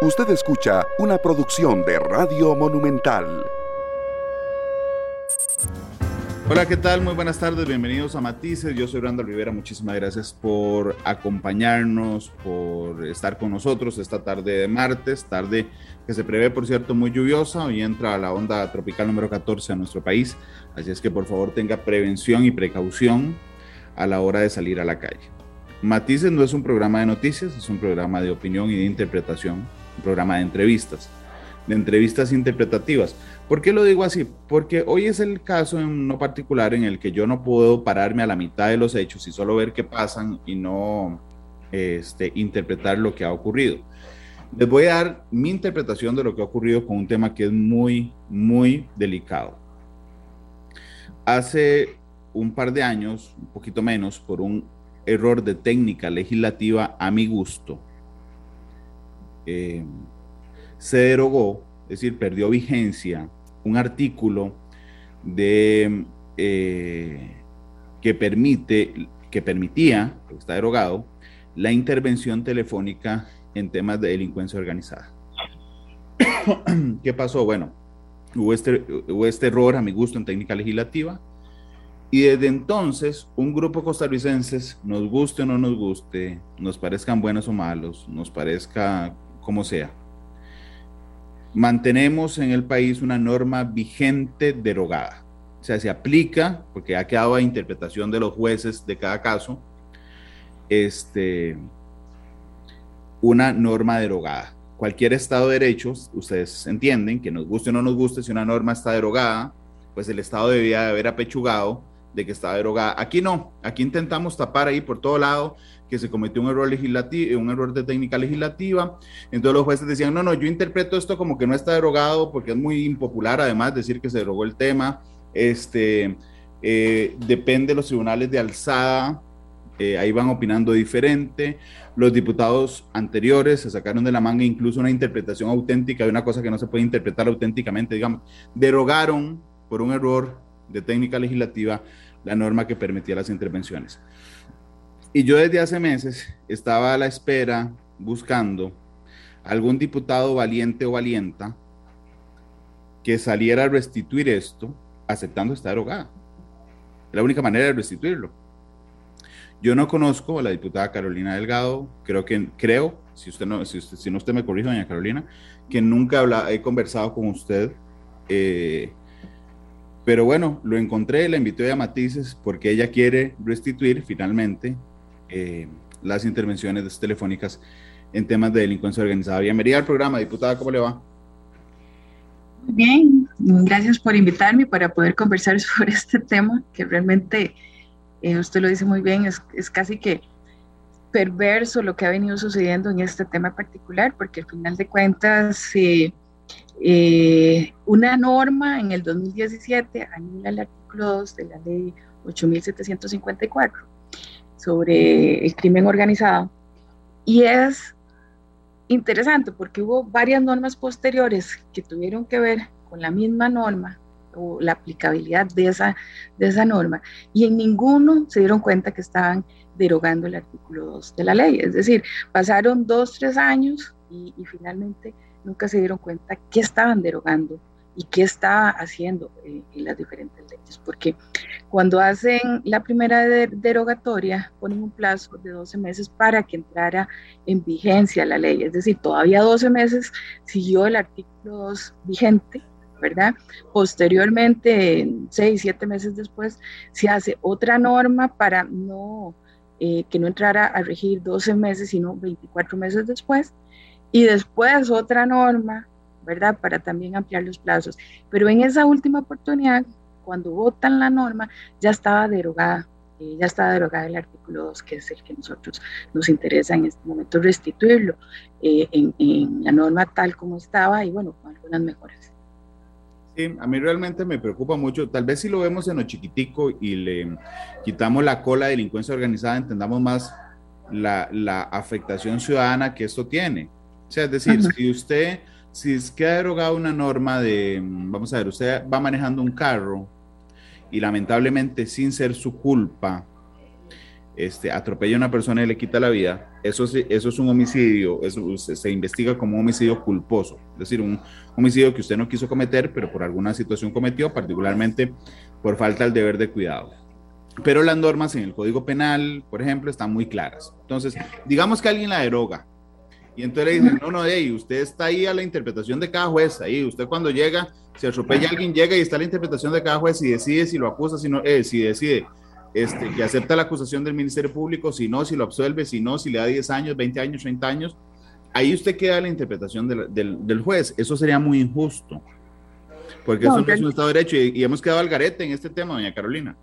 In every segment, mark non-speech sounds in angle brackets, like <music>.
Usted escucha una producción de Radio Monumental. Hola, ¿qué tal? Muy buenas tardes, bienvenidos a Matices. Yo soy Randall Rivera, muchísimas gracias por acompañarnos, por estar con nosotros esta tarde de martes, tarde que se prevé, por cierto, muy lluviosa. Hoy entra la onda tropical número 14 a nuestro país, así es que por favor tenga prevención y precaución a la hora de salir a la calle. Matices no es un programa de noticias, es un programa de opinión y de interpretación un programa de entrevistas, de entrevistas interpretativas. ¿Por qué lo digo así? Porque hoy es el caso en uno particular en el que yo no puedo pararme a la mitad de los hechos y solo ver qué pasan y no este, interpretar lo que ha ocurrido. Les voy a dar mi interpretación de lo que ha ocurrido con un tema que es muy, muy delicado. Hace un par de años, un poquito menos, por un error de técnica legislativa a mi gusto, eh, se derogó, es decir, perdió vigencia un artículo de, eh, que permite, que permitía, está derogado, la intervención telefónica en temas de delincuencia organizada. <coughs> ¿Qué pasó? Bueno, hubo este, hubo este error a mi gusto en técnica legislativa y desde entonces un grupo costarricenses, nos guste o no nos guste, nos parezcan buenos o malos, nos parezca como sea. Mantenemos en el país una norma vigente derogada. O sea, se aplica, porque ha quedado a interpretación de los jueces de cada caso, este, una norma derogada. Cualquier Estado de Derecho, ustedes entienden que nos guste o no nos guste, si una norma está derogada, pues el Estado debía de haber apechugado de que estaba derogada. Aquí no, aquí intentamos tapar ahí por todo lado que se cometió un error legislativo, un error de técnica legislativa. Entonces los jueces decían, no, no, yo interpreto esto como que no está derogado porque es muy impopular además decir que se derogó el tema. Este, eh, depende de los tribunales de alzada, eh, ahí van opinando diferente. Los diputados anteriores se sacaron de la manga incluso una interpretación auténtica de una cosa que no se puede interpretar auténticamente, digamos, derogaron por un error de técnica legislativa la norma que permitía las intervenciones. Y yo desde hace meses estaba a la espera, buscando algún diputado valiente o valienta que saliera a restituir esto, aceptando esta derogada. La única manera de restituirlo. Yo no conozco a la diputada Carolina Delgado, creo que, creo, si usted no, si, usted, no usted me corrige, doña Carolina, que nunca he conversado con usted. Eh, pero bueno, lo encontré, la invité a Matices porque ella quiere restituir finalmente eh, las intervenciones telefónicas en temas de delincuencia organizada. Bienvenida al programa, diputada, ¿cómo le va? Muy bien, gracias por invitarme para poder conversar <laughs> sobre este tema que realmente, eh, usted lo dice muy bien, es, casi que perverso lo que ha venido sucediendo en este tema particular, porque al final de cuentas, eh, una norma en el 2017 anula el artículo 2 de la ley 8754 sobre el crimen organizado. Y es interesante porque hubo varias normas posteriores que tuvieron que ver con la misma norma o la aplicabilidad de esa, de esa norma y en ninguno se dieron cuenta que estaban derogando el artículo 2 de la ley. Es decir, pasaron dos, tres años y, y finalmente nunca se dieron cuenta que estaban derogando y qué está haciendo eh, en las diferentes leyes. Porque cuando hacen la primera derogatoria, ponen un plazo de 12 meses para que entrara en vigencia la ley. Es decir, todavía 12 meses siguió el artículo 2 vigente, ¿verdad? Posteriormente, 6, 7 meses después, se hace otra norma para no, eh, que no entrara a regir 12 meses, sino 24 meses después. Y después otra norma ¿verdad? Para también ampliar los plazos. Pero en esa última oportunidad, cuando votan la norma, ya estaba derogada, eh, ya estaba derogada el artículo 2, que es el que nosotros nos interesa en este momento restituirlo eh, en, la norma tal como estaba y bueno, con algunas mejoras. Sí, a mí realmente me preocupa mucho, tal vez si lo vemos en lo chiquitico y le quitamos la cola de delincuencia organizada, entendamos más la, la afectación ciudadana que esto tiene. O sea, es decir, si usted si es que ha derogado una norma de, vamos a ver, usted va manejando un carro y lamentablemente sin ser su culpa, este, atropella a una persona y le quita la vida, eso, eso es un homicidio, eso se, investiga como un homicidio culposo, es decir, un homicidio que usted no quiso cometer, pero por alguna situación cometió, particularmente por falta del deber de cuidado. Pero las normas en el Código Penal, por ejemplo, están muy claras. Entonces, digamos que alguien la deroga y entonces le dicen, no, no, hey, usted está ahí a la interpretación de cada juez, ahí, usted cuando llega, si atropella a alguien, llega y está la interpretación de cada juez y decide si lo acusa, si no, eh, si decide este, que acepta la acusación del Ministerio Público, si no, si lo absuelve, si no, si le da 10 años, 20 años, 30 años, ahí usted queda la interpretación del, juez. Eso sería muy injusto, porque eso no es un Estado de Derecho y, hemos quedado al garete en este tema, doña Carolina.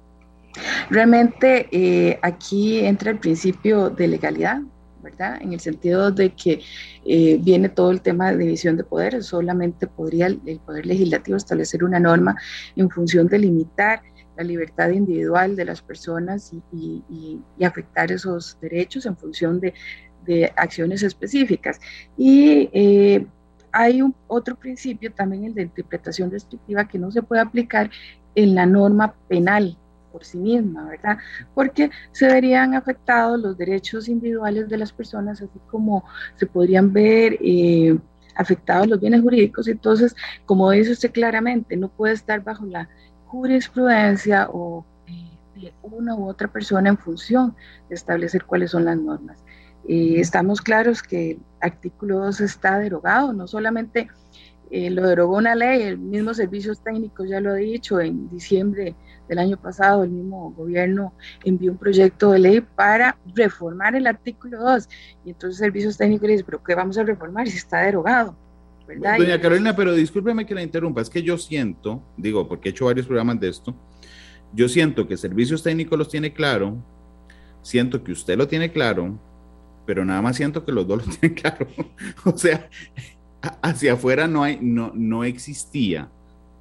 Realmente eh, aquí entra el principio de legalidad, ¿verdad? En el sentido de que eh, viene todo el tema de división de poderes, solamente podría el, Poder Legislativo establecer una norma en función de limitar la libertad individual de las personas y, afectar esos derechos en función de, acciones específicas. Y eh, hay un, otro principio también, el de interpretación descriptiva, que no se puede aplicar en la norma penal por sí misma, ¿verdad? Porque se verían afectados los derechos individuales de las personas, así como se podrían ver... Eh, afectados los bienes jurídicos, entonces, como dice usted claramente, no puede estar bajo la jurisprudencia o de una u otra persona en función de establecer cuáles son las normas. Eh, estamos claros que el artículo 2 está derogado, no solamente eh, lo derogó una ley, el mismo Servicios Técnicos ya lo ha dicho, en diciembre del año pasado el mismo gobierno envió un proyecto de ley para reformar el artículo 2 y entonces Servicios Técnicos le dice, pero ¿qué vamos a reformar si está derogado? Doña Carolina, pero discúlpeme que la interrumpa, es que yo siento, digo, porque he hecho varios programas de esto, yo siento que servicios técnicos los tiene claro, siento que usted lo tiene claro, pero nada más siento que los dos lo <laughs> tienen claro. o sea, hacia afuera no, hay, no, no existía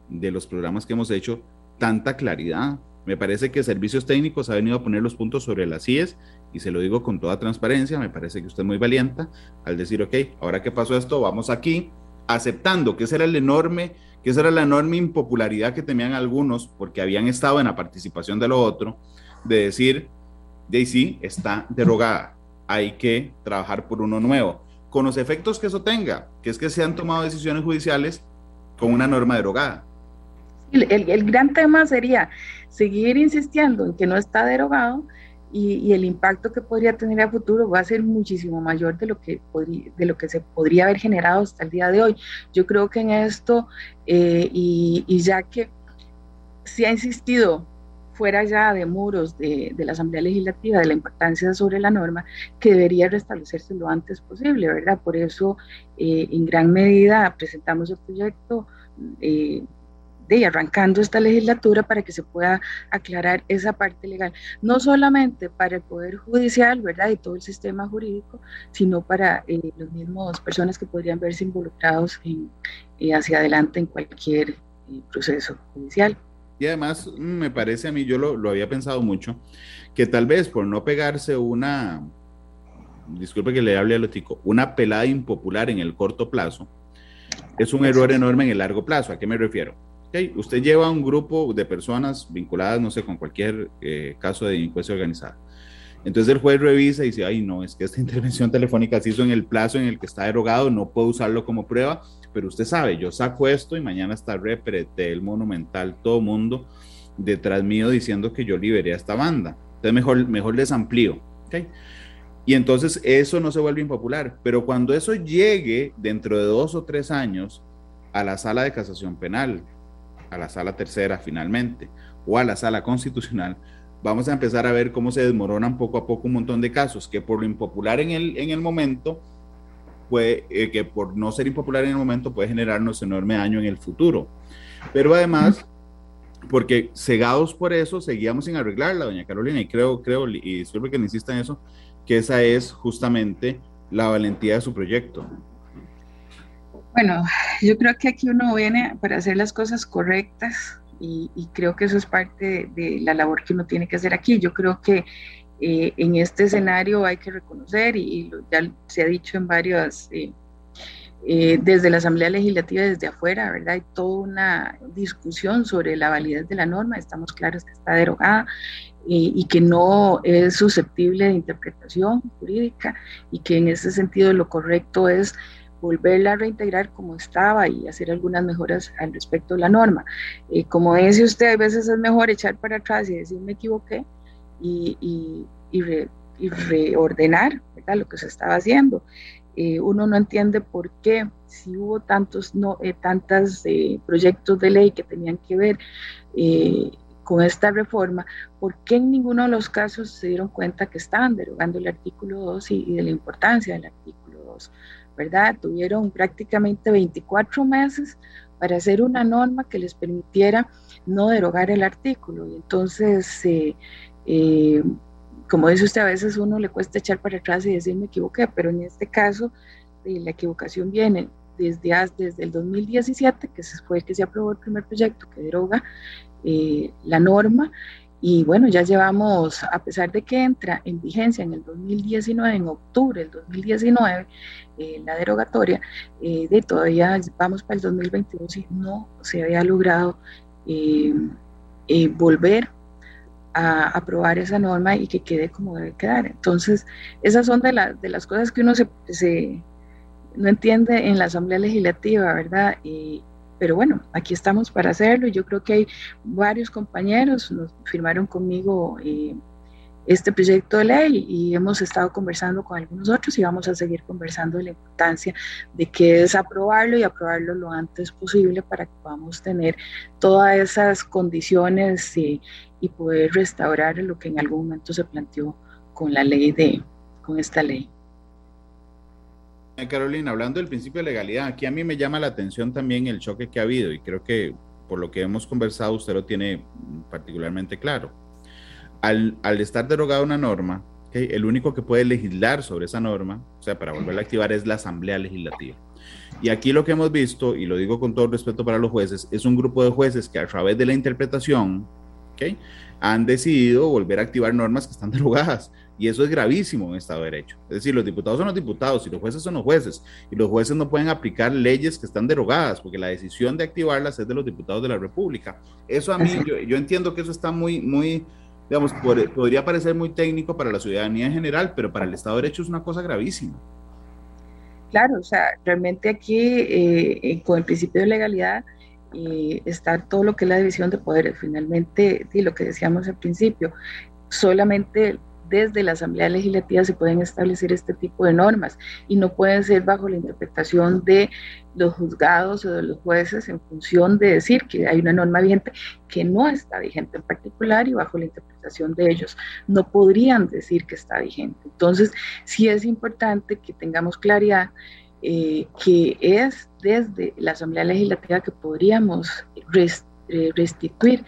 de los programas que hemos hecho tanta claridad. Me parece que Servicios Técnicos ha venido a poner los puntos sobre las IES y se lo digo con toda transparencia, me parece que usted es muy valiente al decir, ok, ahora que pasó esto, vamos aquí, aceptando que esa era el enorme, que esa era la enorme impopularidad que tenían algunos porque habían estado en la participación de lo otro, de decir, Daisy está derogada, hay que trabajar por uno nuevo, con los efectos que eso tenga, que es que se han tomado decisiones judiciales con una norma derogada. El, el gran tema sería seguir insistiendo en que no está derogado, y, el impacto que podría tener a futuro va a ser muchísimo mayor de lo que de lo que se podría haber generado hasta el día de hoy. Yo creo que en esto, eh, y, ya que se ha insistido fuera ya de muros de, la Asamblea Legislativa de la importancia sobre la norma, que debería restablecerse lo antes posible, ¿verdad? Por eso, eh, en gran medida, presentamos el proyecto eh, de arrancando esta legislatura para que se pueda aclarar esa parte legal, no solamente para el Poder Judicial, ¿verdad? Y todo el sistema jurídico, sino para eh, los mismos personas que podrían verse involucrados en, eh, hacia adelante en cualquier eh, proceso judicial. Y además, me parece a mí, yo lo, lo había pensado mucho, que tal vez por no pegarse una, disculpe que le hable a lo tico, una pelada impopular en el corto plazo, es un error enorme en el largo plazo. ¿A qué me refiero? Usted lleva un grupo de personas vinculadas, no sé, con cualquier eh, caso de delincuencia organizada. Entonces el juez revisa y dice, ay, no, es que esta <laughs> intervención telefónica se hizo en el plazo en el que está derogado, no puedo usarlo como prueba, pero usted sabe, yo saco esto y mañana está reprete el monumental, todo mundo detrás mío diciendo que yo liberé a esta banda. Entonces mejor, mejor les amplío. ¿okay? Y entonces eso no se vuelve impopular, pero cuando eso llegue dentro de dos o tres años a la sala de casación penal, a la sala tercera finalmente o a la sala constitucional, vamos a empezar a ver cómo se desmoronan poco a poco un montón de casos que por lo impopular en el, en el momento, puede, eh, que por no ser impopular en el momento puede generarnos enorme daño en el futuro. Pero además, porque cegados por eso, seguíamos sin arreglarla, doña Carolina, y creo, creo, y disculpe que le insista en eso, que esa es justamente la valentía de su proyecto. Bueno, yo creo que aquí uno viene para hacer las cosas correctas y, creo que eso es parte de, la labor que uno tiene que hacer aquí. Yo creo que eh, en este escenario hay que reconocer, y, ya se ha dicho en varias, eh, eh, desde la Asamblea Legislativa, desde afuera, ¿verdad? Hay toda una discusión sobre la validez de la norma, estamos claros que está derogada y que no es susceptible de interpretación jurídica y que en ese sentido lo correcto es volverla a reintegrar como estaba y hacer algunas mejoras al respecto de la norma. Eh, como dice usted, a veces es mejor echar para atrás y decir me equivoqué y, y, reordenar lo que se estaba haciendo. Eh, uno no entiende por qué, si hubo tantos no, eh, tantos proyectos de ley que tenían que ver con esta reforma, ¿por qué en ninguno de los casos se dieron cuenta que estaban derogando el artículo 2 y, y de la importancia del artículo 2? ¿Verdad? Tuvieron prácticamente 24 meses para hacer una norma que les permitiera no derogar el artículo. Y entonces, eh, eh, como dice usted, a veces uno le cuesta echar para atrás y decir me equivoqué, pero en este caso eh, la equivocación viene desde, desde el 2017, que fue el que se aprobó el primer proyecto que deroga la norma, y bueno, ya llevamos, a pesar de que entra en vigencia en el 2019, en octubre del 2019, eh, la derogatoria, eh, de todavía vamos para el 2022 y no se había logrado eh, volver a aprobar esa norma y que quede como debe quedar. Entonces, esas son de, de las cosas que uno se, se, no entiende en la Asamblea Legislativa, ¿verdad? Pero bueno, aquí estamos para hacerlo. Yo creo que hay varios compañeros, nos firmaron conmigo eh, este proyecto de ley y hemos estado conversando con algunos otros y vamos a seguir conversando de la importancia de que es aprobarlo y aprobarlo lo antes posible para que podamos tener todas esas condiciones eh, y poder restaurar lo que en algún momento se planteó con la ley de, con esta ley. Carolina, hablando del principio de legalidad, aquí a mí me llama la atención también el choque que ha habido y creo que por lo que hemos conversado usted lo tiene particularmente claro. Al, estar derogada una norma, el único que puede legislar sobre esa norma, o sea, para volverla a activar es la Asamblea Legislativa. Y aquí lo que hemos visto, y lo digo con todo respeto para los jueces, es un grupo de jueces que a través de la interpretación han decidido volver a activar normas que están <laughs> derogadas. Y eso es gravísimo en Estado de Derecho. Es decir, los diputados son los diputados y los jueces son los jueces. Y los jueces no pueden aplicar leyes que están derogadas, porque la decisión de activarlas es de los diputados de la República. Eso a mí, yo, entiendo que eso está muy, muy, digamos, podría parecer muy técnico para la ciudadanía en general, pero para el Estado de Derecho es una cosa gravísima. Claro, o sea, realmente aquí, eh, eh, con el principio de legalidad, eh, está todo lo que es la división de poderes. Finalmente, y lo que decíamos al principio, solamente desde la Asamblea Legislativa se pueden establecer este tipo de normas y no pueden ser bajo la interpretación de los juzgados o de los jueces en función de decir que hay una norma vigente que no está vigente en particular y bajo la interpretación de ellos no podrían decir que está vigente. Entonces, sí es importante que tengamos claridad eh, que es desde la Asamblea Legislativa que podríamos eh, restituir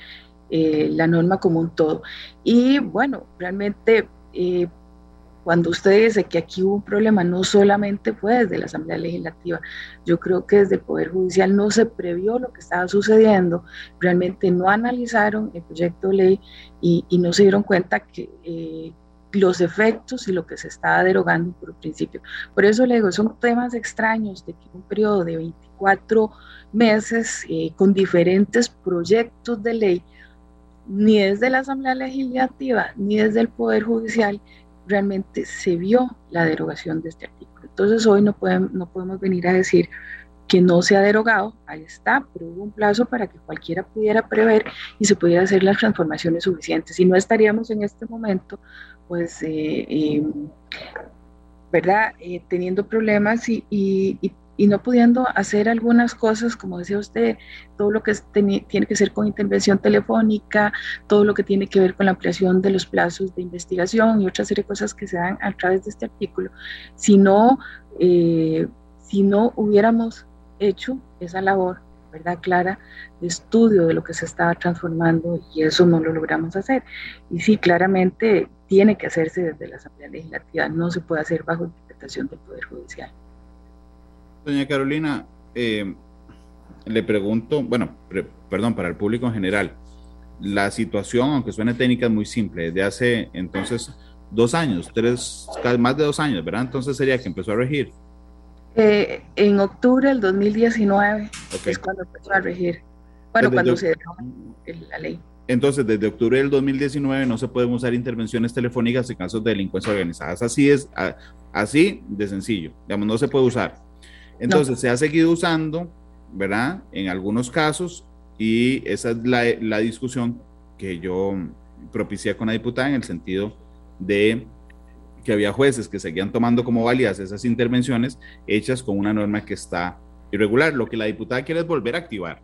eh, la norma como un todo. Y bueno, realmente eh, cuando usted dice que aquí hubo un problema, no solamente fue desde la Asamblea Legislativa, yo creo que desde el Poder Judicial no se previó lo que estaba sucediendo, realmente no analizaron el proyecto de ley y, no se dieron cuenta que eh, los efectos y lo que se estaba derogando por principio. Por eso le digo, son temas extraños de que un periodo de 24 meses con diferentes proyectos de ley, ni desde la Asamblea Legislativa ni desde el Poder Judicial realmente se vio la derogación de este artículo. Entonces hoy no, podemos, no podemos venir a decir que no se ha derogado, ahí está, pero hubo un plazo para que cualquiera pudiera prever y se pudiera hacer las transformaciones suficientes. Y no estaríamos en este momento, pues, eh, eh, ¿verdad?, eh, teniendo problemas y, y no pudiendo hacer algunas cosas, como decía usted, todo lo que tiene que ser con intervención telefónica, todo lo que tiene que ver con la ampliación de los plazos de investigación y otra serie de cosas que se dan a través de este artículo, si no, eh, si no hubiéramos hecho esa labor, ¿verdad? Clara, de estudio de lo que se estaba transformando y eso no lo logramos hacer. Y sí, claramente tiene que hacerse desde la Asamblea Legislativa, no se puede hacer bajo interpretación del Poder Judicial. Doña Carolina, eh, le pregunto, bueno, perdón, para el público en general, la situación, aunque suene técnica, es muy simple. Desde hace entonces dos años, tres, más de dos años, ¿verdad? Entonces sería que empezó a regir. Eh, en octubre del 2019 es cuando empezó a regir. Bueno, cuando se dio la ley. Entonces, desde octubre del 2019 no se pueden usar intervenciones telefónicas en casos de delincuencia organizada. Así es, así de sencillo. Digamos, no se puede usar. Entonces, se ha seguido usando, ¿verdad? En algunos casos, y esa es la, la discusión que yo propicié con la diputada en el sentido de que había jueces que seguían tomando como válidas esas intervenciones hechas con una norma que está irregular. Lo que la diputada quiere es volver a activar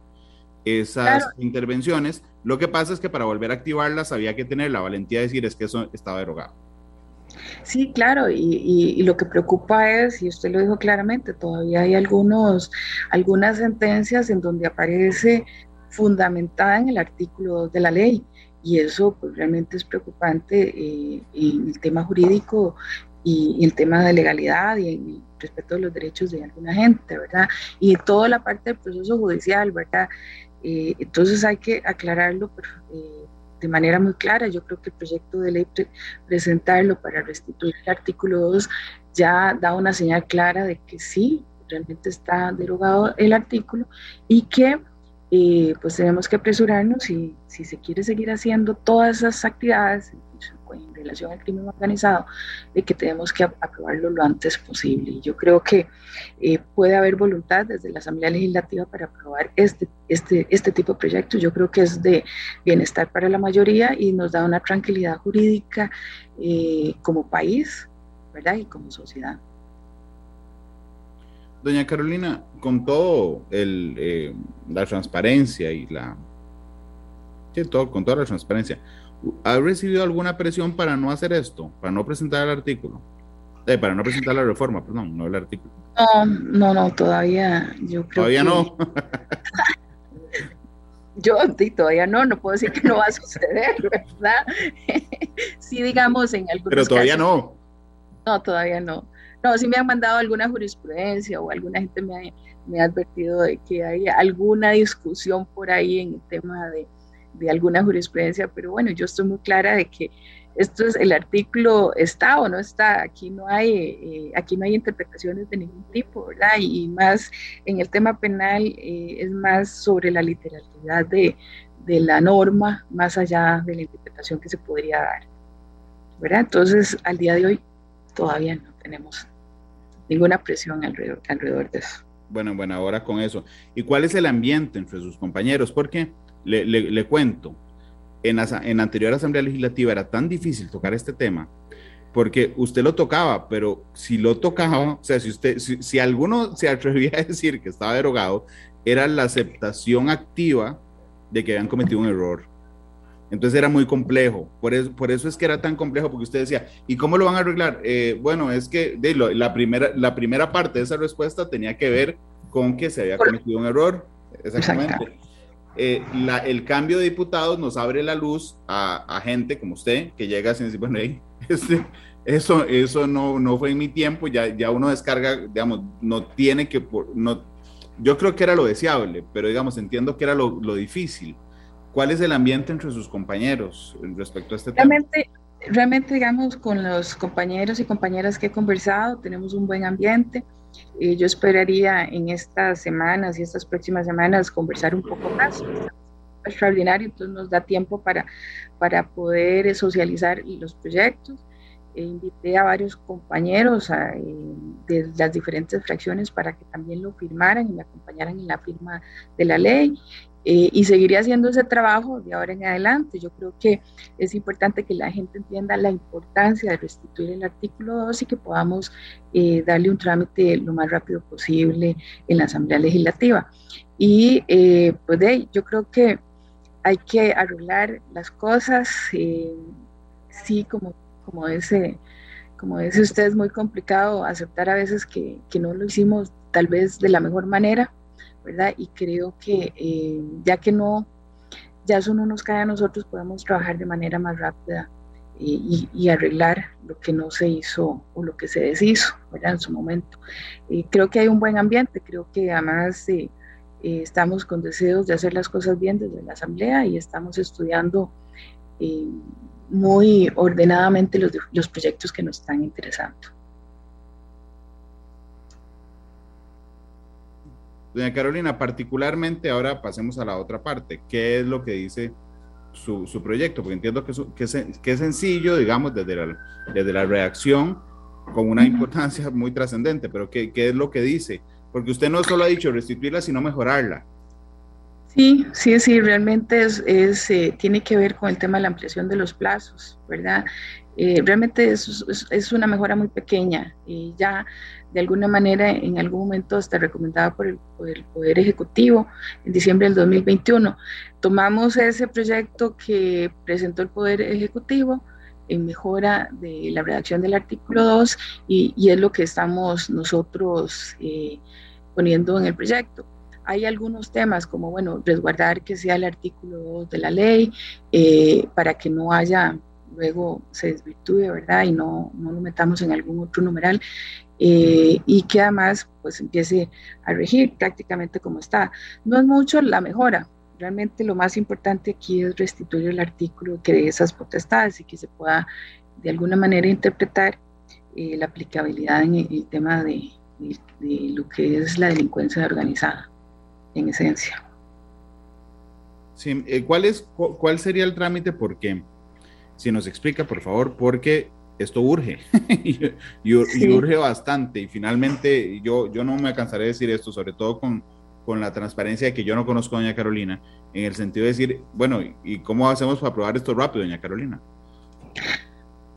esas intervenciones. Lo que pasa es que para volver a activarlas había que tener la valentía de decir es que eso estaba derogado. Sí, claro, y, lo que preocupa es, y usted lo dijo claramente, todavía hay algunos, algunas sentencias en donde aparece fundamentada en el artículo 2 de la ley y eso pues, realmente es preocupante eh, en el tema jurídico y, el tema de legalidad y en el respeto de los derechos de alguna gente, ¿verdad? Y toda la parte del proceso judicial, ¿verdad? Eh, entonces hay que aclararlo eh, de manera muy clara. Yo creo que el proyecto de ley presentarlo para restituir el artículo 2 ya da una señal clara de que sí, realmente está derogado el artículo y que y pues tenemos que apresurarnos y si se quiere seguir haciendo todas esas actividades en relación al crimen organizado, de que tenemos que aprobarlo lo antes posible. Y yo creo que eh, puede haber voluntad desde la Asamblea Legislativa para aprobar este, este, este tipo de proyectos. Yo creo que es de bienestar para la mayoría y nos da una tranquilidad jurídica eh, como país, ¿verdad? Y como sociedad. Doña Carolina, con todo el, eh, la transparencia y la... Sí, todo, con toda la transparencia, ¿ha recibido alguna presión para no hacer esto, para no presentar el artículo? Eh, para no presentar la reforma, perdón, no el artículo. No, no, no, todavía yo creo Todavía no. <laughs> yo sí, todavía no, no puedo decir que no va a suceder, <laughs> ¿verdad? sí, digamos en algunos Pero todavía no. No, todavía no. No, sí me han mandado alguna jurisprudencia o alguna gente me ha, me ha advertido de que hay alguna discusión por ahí en el tema de, de, alguna jurisprudencia, pero bueno, yo estoy muy clara de que esto es el artículo está o no está, aquí no hay, eh, aquí no hay interpretaciones de ningún tipo, ¿verdad? Y, más en el tema penal eh, es más sobre la literalidad de, de la norma, más allá de la interpretación que se podría dar, ¿verdad? Entonces, al día de hoy todavía no tenemos ninguna presión alrededor, alrededor de eso. Bueno, bueno, ahora con eso. ¿Y cuál es el ambiente entre sus compañeros? Porque le, le, cuento, en la, en la anterior Asamblea Legislativa era tan difícil tocar este tema porque usted lo tocaba, pero si lo tocaba, o sea, si usted, si, si, alguno se atrevía a decir que estaba derogado, era la aceptación activa de que habían cometido un error. Entonces era muy complejo. Por eso, por eso es que era tan complejo, porque usted decía, ¿y cómo lo van a arreglar? Eh, bueno, es que de la, primera, la primera parte de esa respuesta tenía que ver con que se había cometido un error. Exactamente. Eh, el cambio de diputados nos abre la luz a, gente como usted, que llega sin decir, bueno, <laughs> este, eso, eso no, no fue en mi tiempo, ya, ya uno descarga, digamos, no tiene que, no, yo creo que era lo deseable, pero digamos, entiendo que era lo, lo difícil. ¿Cuál es el ambiente entre sus compañeros respecto a este realmente, tema? Realmente, digamos, con los compañeros y compañeras que he conversado, tenemos un buen ambiente. Y yo esperaría en estas semanas y estas próximas semanas conversar un poco más. extraordinario, entonces nos da tiempo para, para poder socializar los proyectos. E invité a varios compañeros eh, de las diferentes fracciones para que también lo firmaran y me acompañaran en la firma de la ley. Eh, y seguiré haciendo ese trabajo de ahora en adelante. Yo creo que es importante que la gente entienda la importancia de restituir el artículo 2 y que podamos eh, darle un trámite lo más rápido posible en la Asamblea Legislativa. Y eh, pues de ahí, yo creo que hay que arreglar las cosas. sí, como, como, dice, como dice usted, es muy complicado aceptar a veces que, que no lo hicimos tal vez de la mejor manera Y creo que eh, ya que no, ya eso no nos cae a nosotros, podemos trabajar de manera más rápida y, y, arreglar lo que no se hizo o lo que se deshizo. En su momento. Eh, creo que hay un buen ambiente, creo que además eh, estamos con deseos de hacer las cosas bien desde la Asamblea y estamos estudiando muy ordenadamente los proyectos que nos están interesando. Doña Carolina, particularmente ahora pasemos a la otra parte. ¿Qué es lo que dice su, su proyecto? Porque entiendo que, que, es, que, es, sencillo, digamos, desde la, desde la reacción, con una importancia muy trascendente, pero ¿qué, ¿qué, es lo que dice? Porque usted no solo ha dicho restituirla, sino mejorarla. Sí, sí, sí, realmente es, es eh, tiene que ver con el tema de la ampliación de los plazos, ¿verdad? Eh, realmente es, es, es, una mejora muy pequeña y ya de alguna manera en algún momento está recomendada por el, por el, Poder Ejecutivo en diciembre del 2021. Tomamos ese proyecto que presentó el Poder Ejecutivo en mejora de la redacción del artículo 2 y, y es lo que estamos nosotros eh, poniendo en el proyecto. Hay algunos temas como, bueno, resguardar que sea el artículo 2 de la ley eh, para que no haya luego se desvirtúe, ¿verdad? Y no, no lo metamos en algún otro numeral eh, y que además pues empiece a regir prácticamente como está. No es mucho la mejora, realmente lo más importante aquí es restituir el artículo que de esas potestades y que se pueda de alguna manera interpretar eh, la aplicabilidad en el, tema de, de, de, lo que es la delincuencia organizada, en esencia. Sí, eh, ¿cuál, es, ¿Cuál sería el trámite? Porque, si nos explica, por favor, porque esto urge <laughs> y, y, sí. y, urge bastante. Y finalmente, yo, yo no me cansaré de decir esto, sobre todo con con la transparencia de que yo no conozco a doña Carolina, en el sentido de decir, bueno, ¿y cómo hacemos para aprobar esto rápido, doña Carolina?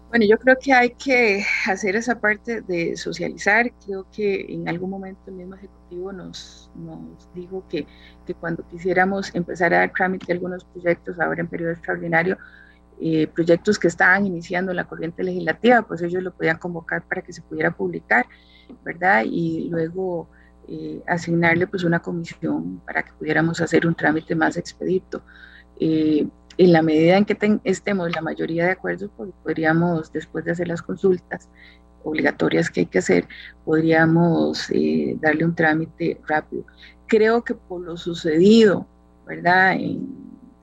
Bueno, yo creo que hay que hacer esa parte de socializar. Creo que en algún momento el mismo Ejecutivo nos, nos dijo que, que cuando quisiéramos empezar a dar trámite a algunos proyectos ahora en periodo extraordinario, eh, proyectos que estaban iniciando en la corriente legislativa, pues ellos lo podían convocar para que se pudiera publicar, ¿verdad? Y luego eh, asignarle pues una comisión para que pudiéramos hacer un trámite más expedito. Eh, en la medida en que estemos la mayoría de acuerdo, pues podríamos, después de hacer las consultas obligatorias que hay que hacer, podríamos eh, darle un trámite rápido. Creo que por lo sucedido, ¿verdad? En,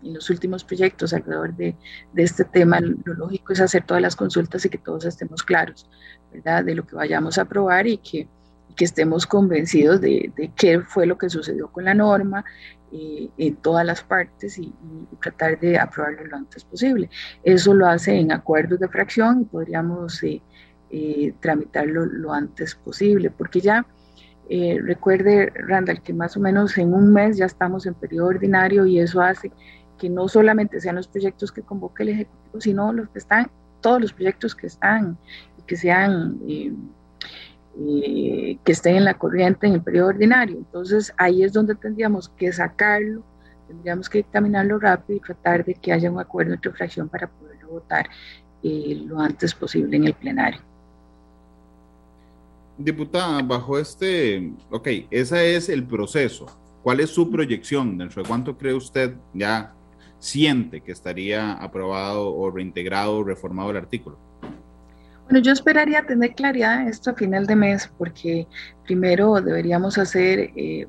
en los últimos proyectos alrededor de, de, este tema, lo lógico es hacer todas las consultas y que todos estemos claros, ¿verdad? De lo que vayamos a aprobar y que, que estemos convencidos de, de, qué fue lo que sucedió con la norma eh, en todas las partes y, y, tratar de aprobarlo lo antes posible. Eso lo hace en acuerdos de fracción y podríamos eh, eh, tramitarlo lo antes posible, porque ya eh, recuerde, Randall, que más o menos en un mes ya estamos en periodo ordinario y eso hace que no solamente sean los proyectos que convoque el Ejecutivo, sino los que están, todos los proyectos que están que sean eh, que estén en la corriente en el periodo ordinario. Entonces ahí es donde tendríamos que sacarlo, tendríamos que dictaminarlo rápido y tratar de que haya un acuerdo entre fracción para poderlo votar eh, lo antes posible en el plenario. Diputada, bajo este, ok, ese es el proceso. ¿Cuál es su proyección? ¿Dentro de cuánto cree usted ya siente que estaría aprobado o reintegrado o reformado el artículo? Bueno, yo esperaría tener claridad esto a final de mes, porque primero deberíamos hacer, eh,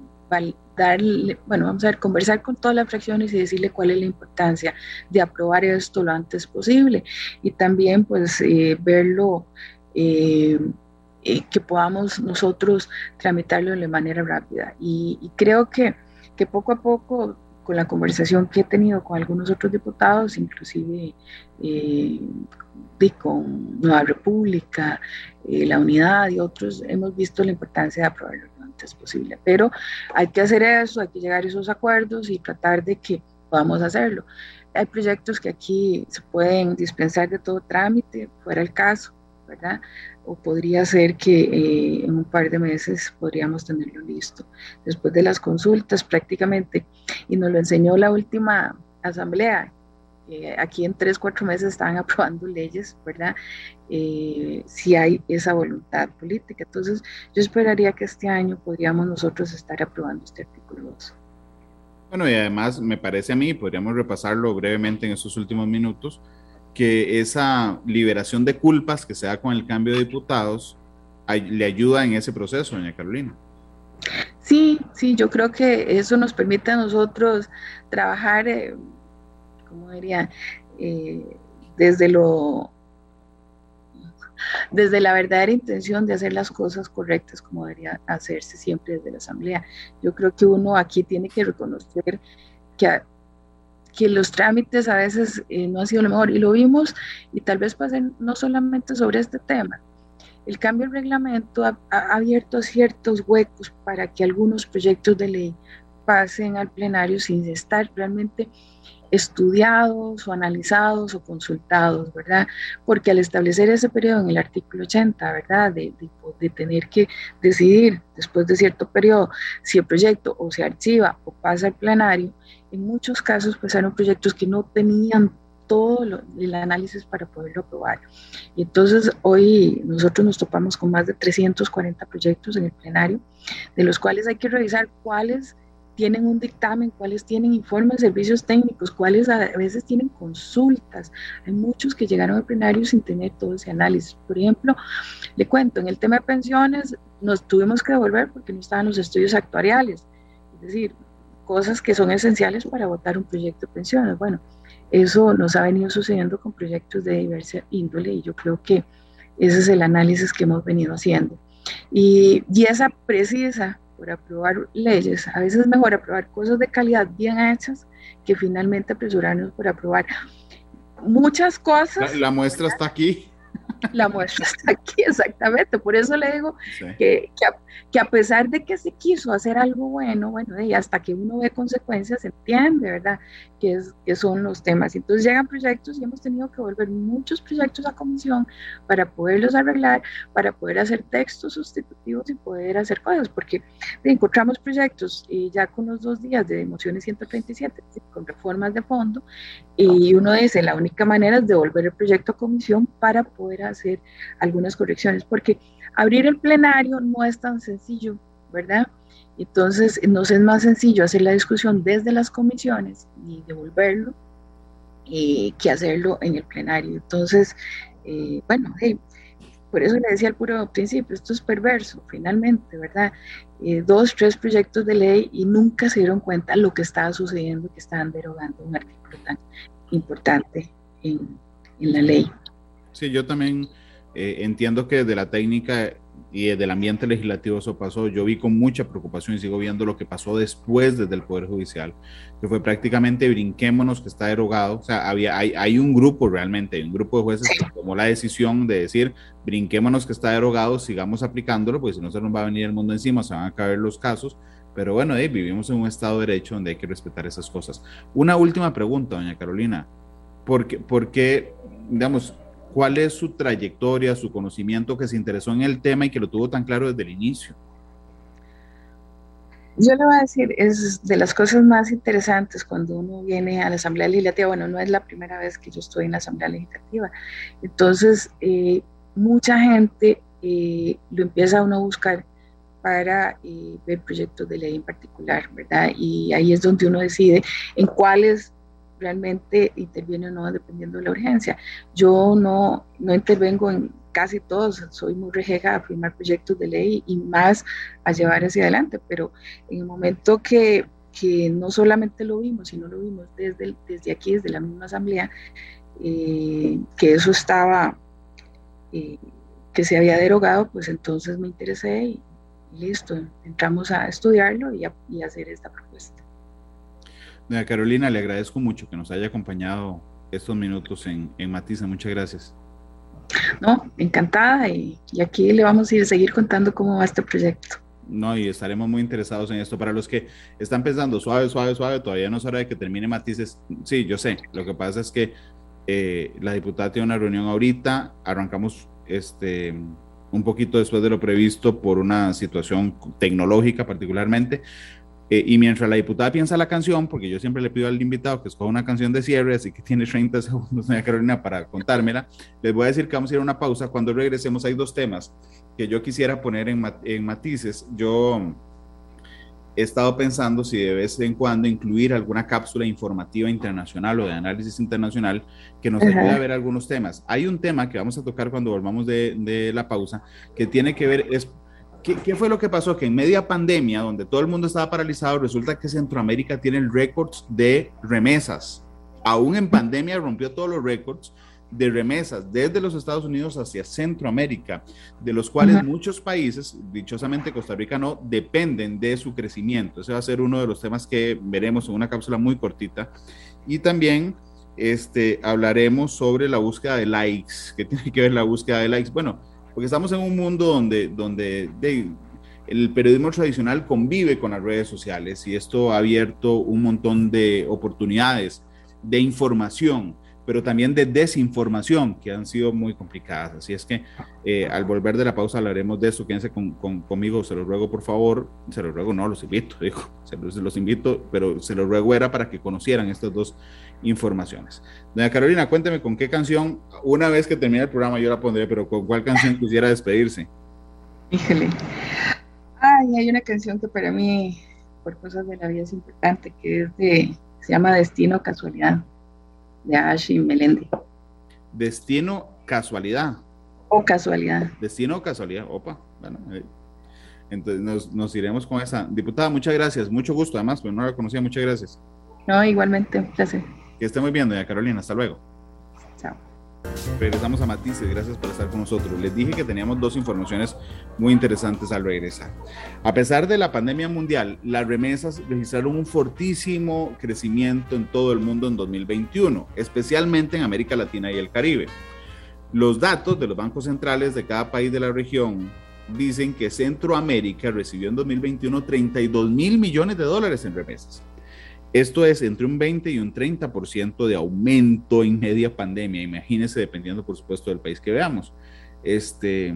darle, bueno, vamos a ver, conversar con todas las fracciones y decirle cuál es la importancia de aprobar esto lo antes posible. Y también, pues, eh, verlo, eh, que podamos nosotros tramitarlo de manera rápida. Y, y creo que, que poco a poco con la conversación que he tenido con algunos otros diputados, inclusive eh, con Nueva República, eh, la Unidad y otros, hemos visto la importancia de aprobarlo lo antes posible. Pero hay que hacer eso, hay que llegar a esos acuerdos y tratar de que podamos hacerlo. Hay proyectos que aquí se pueden dispensar de todo trámite, fuera el caso, ¿verdad? O podría ser que eh, en un par de meses podríamos tenerlo listo. Después de las consultas prácticamente, y nos lo enseñó la última asamblea, eh, aquí en tres, cuatro meses estaban <laughs> aprobando leyes, ¿verdad? Eh, si hay esa voluntad política. Entonces, yo esperaría que este año podríamos nosotros estar aprobando este artículo 2. Bueno, y además me parece a mí, podríamos repasarlo brevemente en estos últimos minutos, que esa liberación de culpas que se da con el cambio de diputados le ayuda en ese proceso, doña Carolina. Sí, sí, yo creo que eso nos permite a nosotros trabajar eh, como diría, eh, desde lo desde la verdadera intención de hacer las cosas correctas como debería hacerse siempre desde la Asamblea. Yo creo que uno aquí tiene que reconocer que, que los trámites a veces eh, no han sido lo mejor y lo vimos y tal vez pasen no solamente sobre este tema. El cambio del reglamento ha, ha abierto ciertos huecos para que algunos proyectos de ley pasen al plenario sin estar realmente estudiados o analizados o consultados, ¿verdad? Porque al establecer ese periodo en el artículo 80, ¿verdad? De, de, tener que decidir después de cierto periodo si el proyecto o se archiva o pasa al plenario, en muchos casos pues eran proyectos que no tenían todo el análisis para poderlo aprobar. Y entonces hoy nosotros nos topamos con más de 340 proyectos en el plenario, de los cuales hay que revisar cuáles tienen un dictamen, cuáles tienen informes servicios técnicos, cuáles a veces tienen consultas. Hay muchos que llegaron al plenario sin tener todo ese análisis. Por ejemplo, le cuento, en el tema de pensiones nos tuvimos que devolver porque no estaban los estudios actuariales, es decir, cosas que son esenciales para votar un proyecto de pensiones. Bueno, eso nos ha venido sucediendo con proyectos de diversa índole y yo creo que ese es el análisis que hemos venido haciendo. Y, y esa precisa por aprobar leyes. A veces es mejor aprobar cosas de calidad bien hechas que finalmente apresurarnos por aprobar muchas cosas. La, muestra está aquí. La muestra está aquí, exactamente. Por eso le digo que, que, a, pesar de que se quiso hacer algo bueno, bueno, y hasta que uno ve consecuencias, se entiende, ¿verdad? Que, es, que son los temas. Entonces llegan proyectos y hemos tenido que volver muchos proyectos a comisión para poderlos arreglar, para poder hacer textos sustitutivos y poder hacer cosas, porque encontramos proyectos y ya con los dos días de mociones 137, con reformas de fondo, y uno dice, la única manera es devolver el proyecto a comisión para poder hacer algunas correcciones, porque abrir el plenario no es tan sencillo, ¿verdad? Entonces, nos es más sencillo hacer la discusión desde las comisiones y devolverlo eh, que hacerlo en el plenario. Entonces, eh, bueno, por eso le decía al puro principio, esto es perverso, finalmente, ¿verdad? Eh, dos, tres proyectos de ley y nunca se dieron cuenta lo que estaba sucediendo, que estaban derogando un artículo tan importante en, en la ley. Sí, yo también entiendo que de la técnica y del ambiente legislativo eso pasó. Yo vi con mucha preocupación y sigo viendo lo que pasó después desde el Poder Judicial, que fue prácticamente brinquémonos que está derogado. O sea, había, hay, hay un grupo realmente, un grupo de jueces que tomó la decisión de decir, brinquémonos que está derogado, sigamos aplicándolo, porque si no se nos va a venir el mundo encima, se van a caer los casos. Pero bueno, eh, vivimos en un Estado de Derecho donde hay que respetar esas cosas. Una última pregunta, doña Carolina. ¿Por qué, por qué digamos, cuál es su trayectoria, su conocimiento que se interesó en el tema y que lo tuvo tan claro desde el inicio. Yo le voy a decir, es de las cosas más interesantes cuando uno viene a la Asamblea Legislativa. Bueno, no es la primera vez que yo estoy en la Asamblea Legislativa. Entonces, eh, mucha gente eh, lo empieza uno a buscar para eh, ver proyectos de ley en particular, ¿verdad? Y ahí es donde uno decide en cuáles realmente interviene o no dependiendo de la urgencia. Yo no, no intervengo en casi todos, soy muy rejeja a firmar proyectos de ley y más a llevar hacia adelante, pero en el momento que, que no solamente lo vimos, sino lo vimos desde, desde aquí, desde la misma asamblea, eh, que eso estaba, eh, que se había derogado, pues entonces me interesé y, listo, entramos a estudiarlo y a hacer esta propuesta. Doña Carolina, le agradezco mucho que nos haya acompañado estos minutos en, en Matiza. Muchas gracias. No, encantada y, aquí le vamos a ir a seguir contando cómo va este proyecto. No, y estaremos muy interesados en esto. Para los que están pensando suave, suave, suave, todavía no es hora de que termine Matices. Sí, yo sé. Lo que pasa es que eh, la diputada tiene una reunión ahorita. Arrancamos este un poquito después de lo previsto por una situación tecnológica particularmente, eh, y mientras la diputada piensa la canción, porque yo siempre le pido al invitado que escoja una canción de cierre, así que tiene 30 <laughs> segundos, doña Carolina, para contármela, les voy a decir que vamos a ir a una pausa. Cuando regresemos hay dos temas que yo quisiera poner en, en matices. Yo he estado pensando si de vez en cuando incluir alguna cápsula informativa internacional o de análisis internacional que nos ayude a ver algunos temas. Hay un tema que vamos a tocar cuando volvamos de, de la pausa que tiene que ver, es ¿Qué, fue lo que pasó? Que en media pandemia, donde todo el mundo estaba paralizado, resulta que Centroamérica tiene récords de remesas. Aún en pandemia rompió todos los récords de remesas desde los Estados Unidos hacia Centroamérica, de los cuales muchos países, dichosamente Costa Rica no, dependen de su crecimiento. Ese va a ser uno de los temas que veremos en una cápsula muy cortita. Y también este, hablaremos sobre la búsqueda de likes, que <laughs> tiene que ver la búsqueda de likes. Bueno, porque estamos en un mundo donde, donde el periodismo tradicional convive con las redes sociales y esto ha abierto un montón de oportunidades de información pero también de desinformación que han sido muy complicadas. Así es que eh, al volver de la pausa hablaremos de eso. Quédense con, conmigo, se los ruego por favor, se los ruego, no, los invito, digo, se los, invito, pero se los ruego era para que conocieran estas dos informaciones. Doña Carolina, cuénteme con qué canción, una vez que termine el programa yo la pondré, pero con cuál canción quisiera despedirse. Híjole. Ay, hay una canción que para mí, por cosas de la vida, es importante, que es de, se llama Destino Casualidad de Ashi Melendi. Destino casualidad. O casualidad. Destino o casualidad. Opa, bueno. Eh, entonces nos, iremos con esa. Diputada, muchas gracias. Mucho gusto, además, pero no la conocía. Muchas gracias. No, igualmente, un placer. Que esté muy bien, doña Carolina. Hasta luego. Chao. Regresamos a Matices, gracias por estar con nosotros. Les dije que teníamos dos informaciones muy interesantes al regresar. A pesar de la pandemia mundial, las remesas registraron un fortísimo crecimiento en todo el mundo en 2021, especialmente en América Latina y el Caribe. Los datos de los bancos centrales de cada país de la región dicen que Centroamérica recibió en 2021 32 mil millones de dólares en remesas esto es entre un 20 y un 30% de aumento en media pandemia. Imagínense, dependiendo, por supuesto, del país que veamos. Este,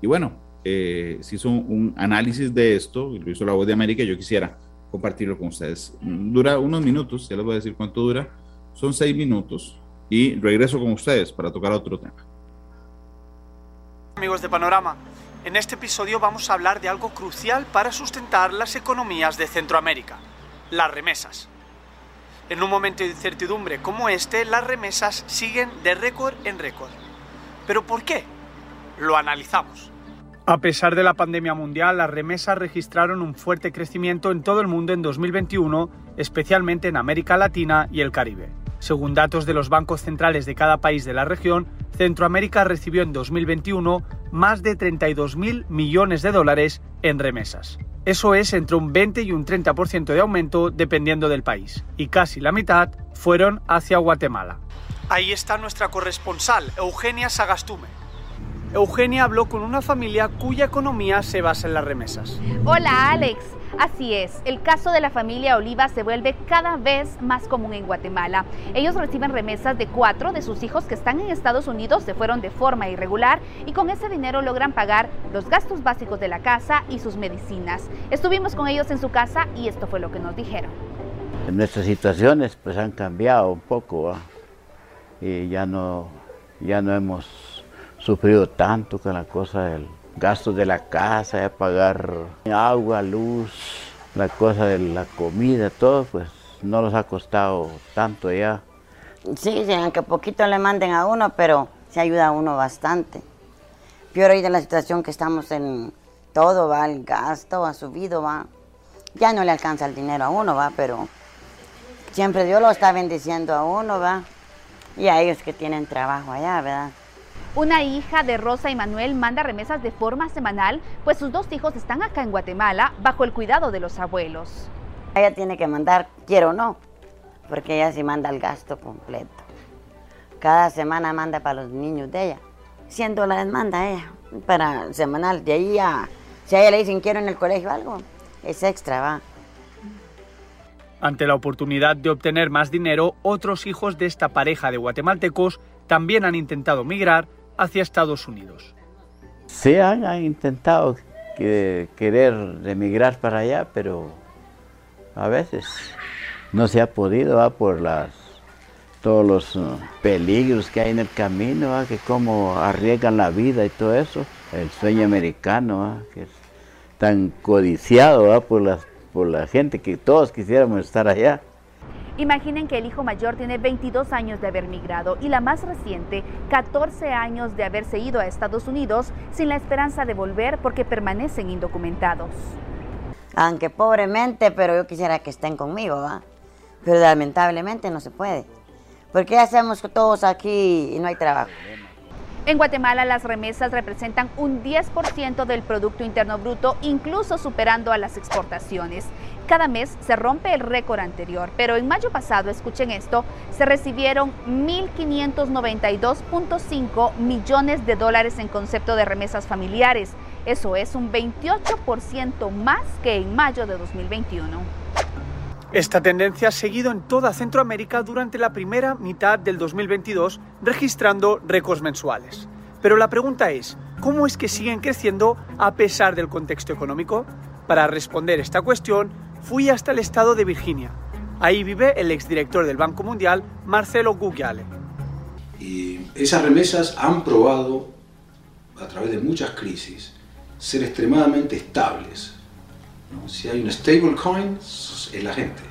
y bueno, eh, se hizo un análisis de esto, lo hizo la Voz de América, yo quisiera compartirlo con ustedes. Dura unos minutos, ya les voy a decir cuánto dura. Son seis minutos y regreso con ustedes para tocar otro tema. Amigos de Panorama, en este episodio vamos a hablar de algo crucial para sustentar las economías de Centroamérica las remesas. En un momento de incertidumbre como este, las remesas siguen de récord en récord. ¿Pero por qué? Lo analizamos. A pesar de la pandemia mundial, las remesas registraron un fuerte crecimiento en todo el mundo en 2021, especialmente en América Latina y el Caribe. Según datos de los bancos centrales de cada país de la región, Centroamérica recibió en 2021 más de 32.000 millones de dólares en remesas. Eso es entre un 20 y un 30% de aumento dependiendo del país, y casi la mitad fueron hacia Guatemala. Ahí está nuestra corresponsal, Eugenia Sagastume. Eugenia habló con una familia cuya economía se basa en las remesas. Hola Alex, Así es, el caso de la familia Oliva se vuelve cada vez más común en Guatemala. Ellos reciben remesas de cuatro de sus hijos que están en Estados Unidos, se fueron de forma irregular y con ese dinero logran pagar los gastos básicos de la casa y sus medicinas. Estuvimos con ellos en su casa y esto fue lo que nos dijeron. Nuestras situaciones pues han cambiado un poco y ya no, ya no hemos sufrido tanto con la cosa del gastos de la casa, de pagar agua, luz, la cosa de la comida, todo, pues no nos ha costado tanto ya. Sí, sí, aunque poquito le manden a uno, pero se ayuda a uno bastante. Peor hoy de la situación que estamos en todo, va, el gasto ha subido, va. Ya no le alcanza el dinero a uno, va, pero siempre Dios lo está bendiciendo a uno, va. Y a ellos que tienen trabajo allá, ¿verdad? Una hija de Rosa y Manuel manda remesas de forma semanal, pues sus dos hijos están acá en Guatemala bajo el cuidado de los abuelos. Ella tiene que mandar, quiero o no, porque ella sí manda el gasto completo. Cada semana manda para los niños de ella. 100 dólares manda ella para semanal. De ahí a, si a ella le dicen quiero en el colegio algo, es extra, va. Ante la oportunidad de obtener más dinero, otros hijos de esta pareja de guatemaltecos también han intentado migrar hacia Estados Unidos. Sí, han, intentado querer emigrar para allá, pero a veces no se ha podido por las todos los uh, peligros que hay en el camino, que cómo arriesgan la vida y todo eso, el sueño americano, que es tan codiciado por, por la gente que todos quisiéramos estar allá. Imaginen que el hijo mayor tiene 22 años de haber migrado y la más reciente 14 años de haberse ido a Estados Unidos sin la esperanza de volver porque permanecen indocumentados. Aunque pobremente, pero yo quisiera que estén conmigo, ¿va? Pero lamentablemente no se puede. porque hacemos todos aquí y no hay trabajo. En Guatemala las remesas representan un 10% del Producto Interno Bruto, incluso superando a las exportaciones. Cada mes se rompe el récord anterior, pero en mayo pasado, escuchen esto, se recibieron 1.592.5 millones de dólares en concepto de remesas familiares. Eso es un 28% más que en mayo de 2021. Esta tendencia ha seguido en toda Centroamérica durante la primera mitad del 2022, registrando récords mensuales. Pero la pregunta es, ¿cómo es que siguen creciendo a pesar del contexto económico? Para responder esta cuestión, fui hasta el estado de Virginia. Ahí vive el exdirector del Banco Mundial, Marcelo Gugiale. Y esas remesas han probado, a través de muchas crisis, ser extremadamente estables. Si hay un stablecoin, es la gente.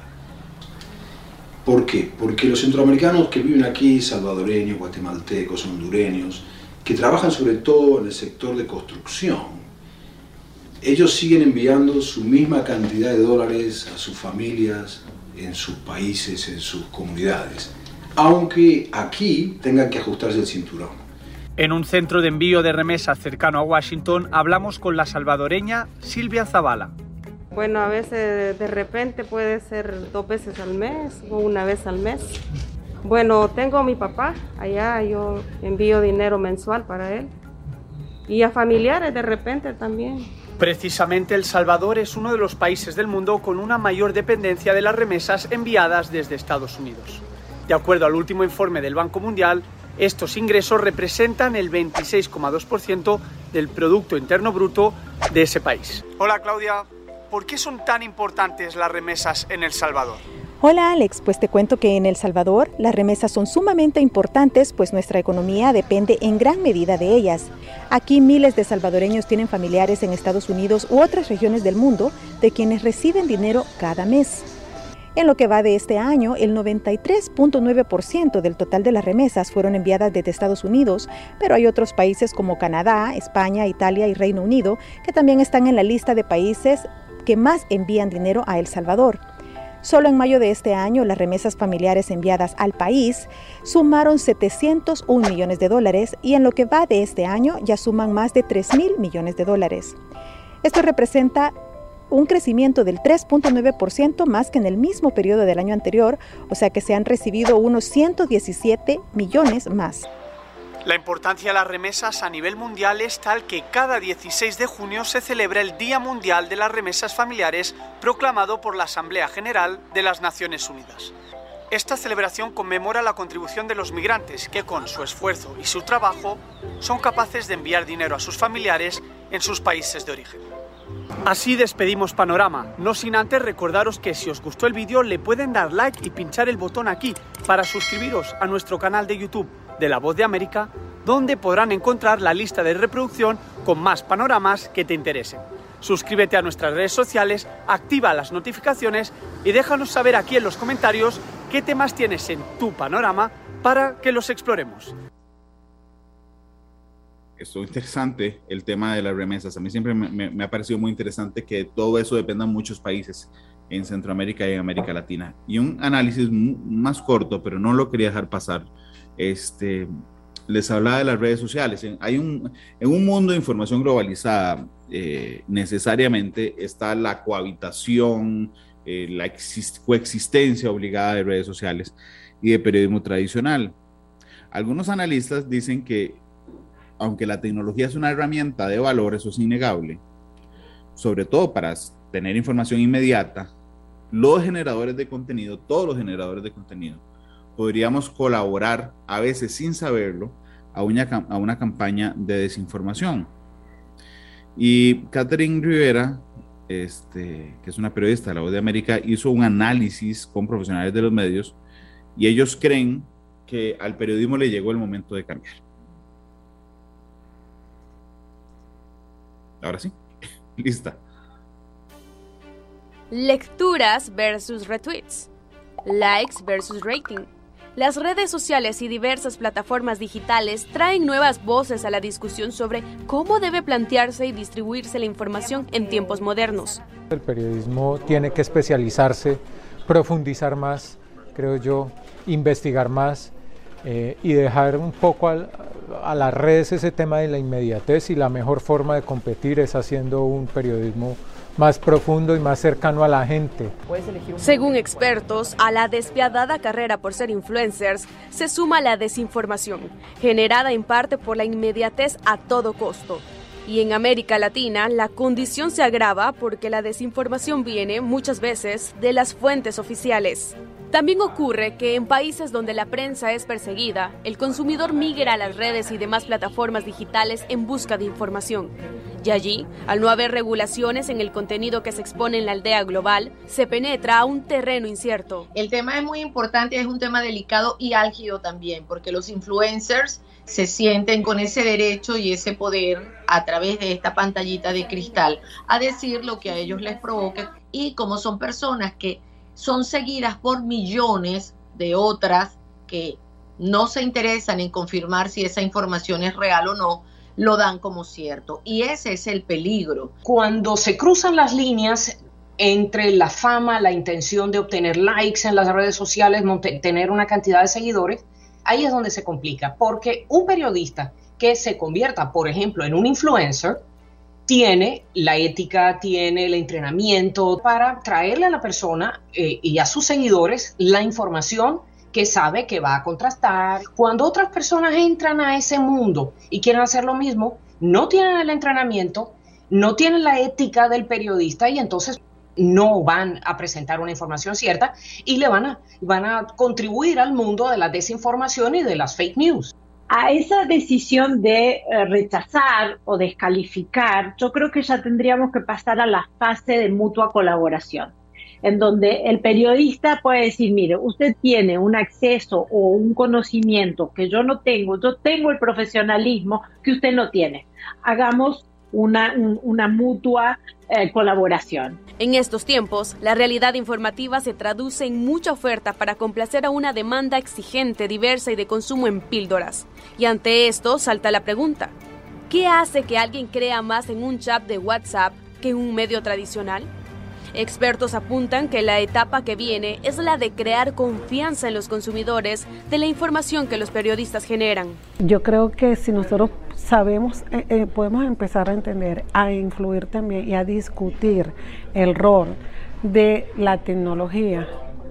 ¿Por qué? Porque los centroamericanos que viven aquí, salvadoreños, guatemaltecos, hondureños, que trabajan sobre todo en el sector de construcción, ellos siguen enviando su misma cantidad de dólares a sus familias, en sus países, en sus comunidades, aunque aquí tengan que ajustarse el cinturón. En un centro de envío de remesas cercano a Washington hablamos con la salvadoreña Silvia Zavala. Bueno, a veces de repente puede ser dos veces al mes o una vez al mes. Bueno, tengo a mi papá allá, yo envío dinero mensual para él. Y a familiares de repente también. Precisamente El Salvador es uno de los países del mundo con una mayor dependencia de las remesas enviadas desde Estados Unidos. De acuerdo al último informe del Banco Mundial, estos ingresos representan el 26,2% del Producto Interno Bruto de ese país. Hola Claudia, ¿por qué son tan importantes las remesas en El Salvador? Hola Alex, pues te cuento que en El Salvador las remesas son sumamente importantes pues nuestra economía depende en gran medida de ellas. Aquí miles de salvadoreños tienen familiares en Estados Unidos u otras regiones del mundo de quienes reciben dinero cada mes. En lo que va de este año, el 93.9% del total de las remesas fueron enviadas desde Estados Unidos, pero hay otros países como Canadá, España, Italia y Reino Unido que también están en la lista de países que más envían dinero a El Salvador. Solo en mayo de este año, las remesas familiares enviadas al país sumaron 701 millones de dólares y en lo que va de este año ya suman más de 3 mil millones de dólares. Esto representa un crecimiento del 3.9% más que en el mismo periodo del año anterior, o sea que se han recibido unos 117 millones más. La importancia de las remesas a nivel mundial es tal que cada 16 de junio se celebra el Día Mundial de las Remesas Familiares proclamado por la Asamblea General de las Naciones Unidas. Esta celebración conmemora la contribución de los migrantes que con su esfuerzo y su trabajo son capaces de enviar dinero a sus familiares en sus países de origen. Así despedimos Panorama, no sin antes recordaros que si os gustó el vídeo le pueden dar like y pinchar el botón aquí para suscribiros a nuestro canal de YouTube de La Voz de América, donde podrán encontrar la lista de reproducción con más panoramas que te interesen. Suscríbete a nuestras redes sociales, activa las notificaciones y déjanos saber aquí en los comentarios qué temas tienes en tu panorama para que los exploremos. Esto interesante, el tema de las remesas. A mí siempre me, me, ha parecido muy interesante que todo eso dependa de muchos países en Centroamérica y en América Latina. Y un análisis más corto, pero no lo quería dejar pasar, este, les hablaba de las redes sociales. Hay un, en un mundo de información globalizada, eh, necesariamente está la cohabitación, eh, la coexistencia obligada de redes sociales y de periodismo tradicional. Algunos analistas dicen que, aunque la tecnología es una herramienta de valor, eso es innegable, sobre todo para tener información inmediata, los generadores de contenido, todos los generadores de contenido, podríamos colaborar, a veces sin saberlo, a una, a una campaña de desinformación. Y Catherine Rivera, este, que es una periodista de la Voz de América, hizo un análisis con profesionales de los medios y ellos creen que al periodismo le llegó el momento de cambiar. Ahora sí, <laughs> lista. Lecturas versus retweets. Likes versus rating. Las redes sociales y diversas plataformas digitales traen nuevas voces a la discusión sobre cómo debe plantearse y distribuirse la información en tiempos modernos. El periodismo tiene que especializarse, profundizar más, creo yo, investigar más eh, y dejar un poco a las redes ese tema de la inmediatez y la mejor forma de competir es haciendo un periodismo más profundo y más cercano a la gente. Según expertos, a la despiadada carrera por ser influencers se suma la desinformación, generada en parte por la inmediatez a todo costo. Y en América Latina la condición se agrava porque la desinformación viene muchas veces de las fuentes oficiales. También ocurre que en países donde la prensa es perseguida, el consumidor migra a las redes y demás plataformas digitales en busca de información. Y allí, al no haber regulaciones en el contenido que se expone en la aldea global, se penetra a un terreno incierto. El tema es muy importante, es un tema delicado y álgido también, porque los influencers se sienten con ese derecho y ese poder a través de esta pantallita de cristal a decir lo que a ellos les provoque y como son personas que son seguidas por millones de otras que no se interesan en confirmar si esa información es real o no, lo dan como cierto. Y ese es el peligro. Cuando se cruzan las líneas entre la fama, la intención de obtener likes en las redes sociales, tener una cantidad de seguidores, ahí es donde se complica, porque un periodista que se convierta, por ejemplo, en un influencer, tiene la ética, tiene el entrenamiento para traerle a la persona eh, y a sus seguidores la información que sabe que va a contrastar. Cuando otras personas entran a ese mundo y quieren hacer lo mismo, no tienen el entrenamiento, no tienen la ética del periodista y entonces no van a presentar una información cierta y le van a, van a contribuir al mundo de la desinformación y de las fake news a esa decisión de eh, rechazar o descalificar, yo creo que ya tendríamos que pasar a la fase de mutua colaboración, en donde el periodista puede decir, mire, usted tiene un acceso o un conocimiento que yo no tengo, yo tengo el profesionalismo que usted no tiene. Hagamos una, mutua eh, colaboración. En estos tiempos, la realidad informativa se traduce en mucha oferta para complacer a una demanda exigente, diversa y de consumo en píldoras. Y ante esto salta la pregunta, ¿qué hace que alguien crea más en un chat de WhatsApp que en un medio tradicional? Expertos apuntan que la etapa que viene es la de crear confianza en los consumidores de la información que los periodistas generan. Yo creo que si nosotros sabemos, eh, eh, podemos empezar a entender, a influir también y a discutir el rol de la tecnología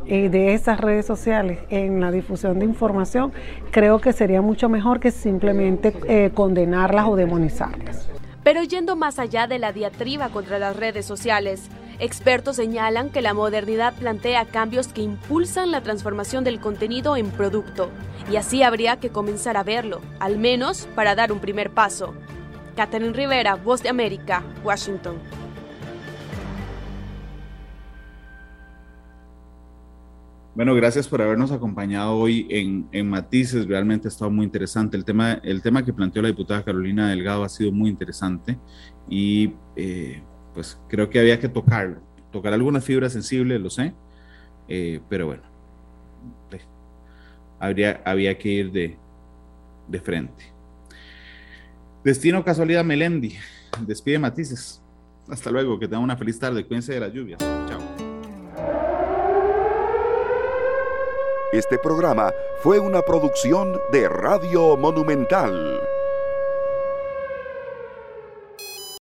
y de esas redes sociales en la difusión de información, creo que sería mucho mejor que simplemente eh, condenarlas o demonizarlas. Pero yendo más allá de la diatriba contra las redes sociales, Expertos señalan que la modernidad plantea cambios que impulsan la transformación del contenido en producto, y así habría que comenzar a verlo, al menos para dar un primer paso. Catherine Rivera, Voz de América, Washington. Bueno, gracias por habernos acompañado hoy en, Matices. Realmente ha estado muy interesante. El tema, el tema que planteó la diputada Carolina Delgado ha sido muy interesante y eh, pues creo que había que tocarlo, tocar algunas fibras sensibles, lo sé, eh, pero bueno, habría, había que ir de, de frente. Destino casualidad Melendi, despide Matices. Hasta luego, que tengan una feliz tarde, cuídense de las lluvias. Chao. Este programa fue una producción de Radio Monumental.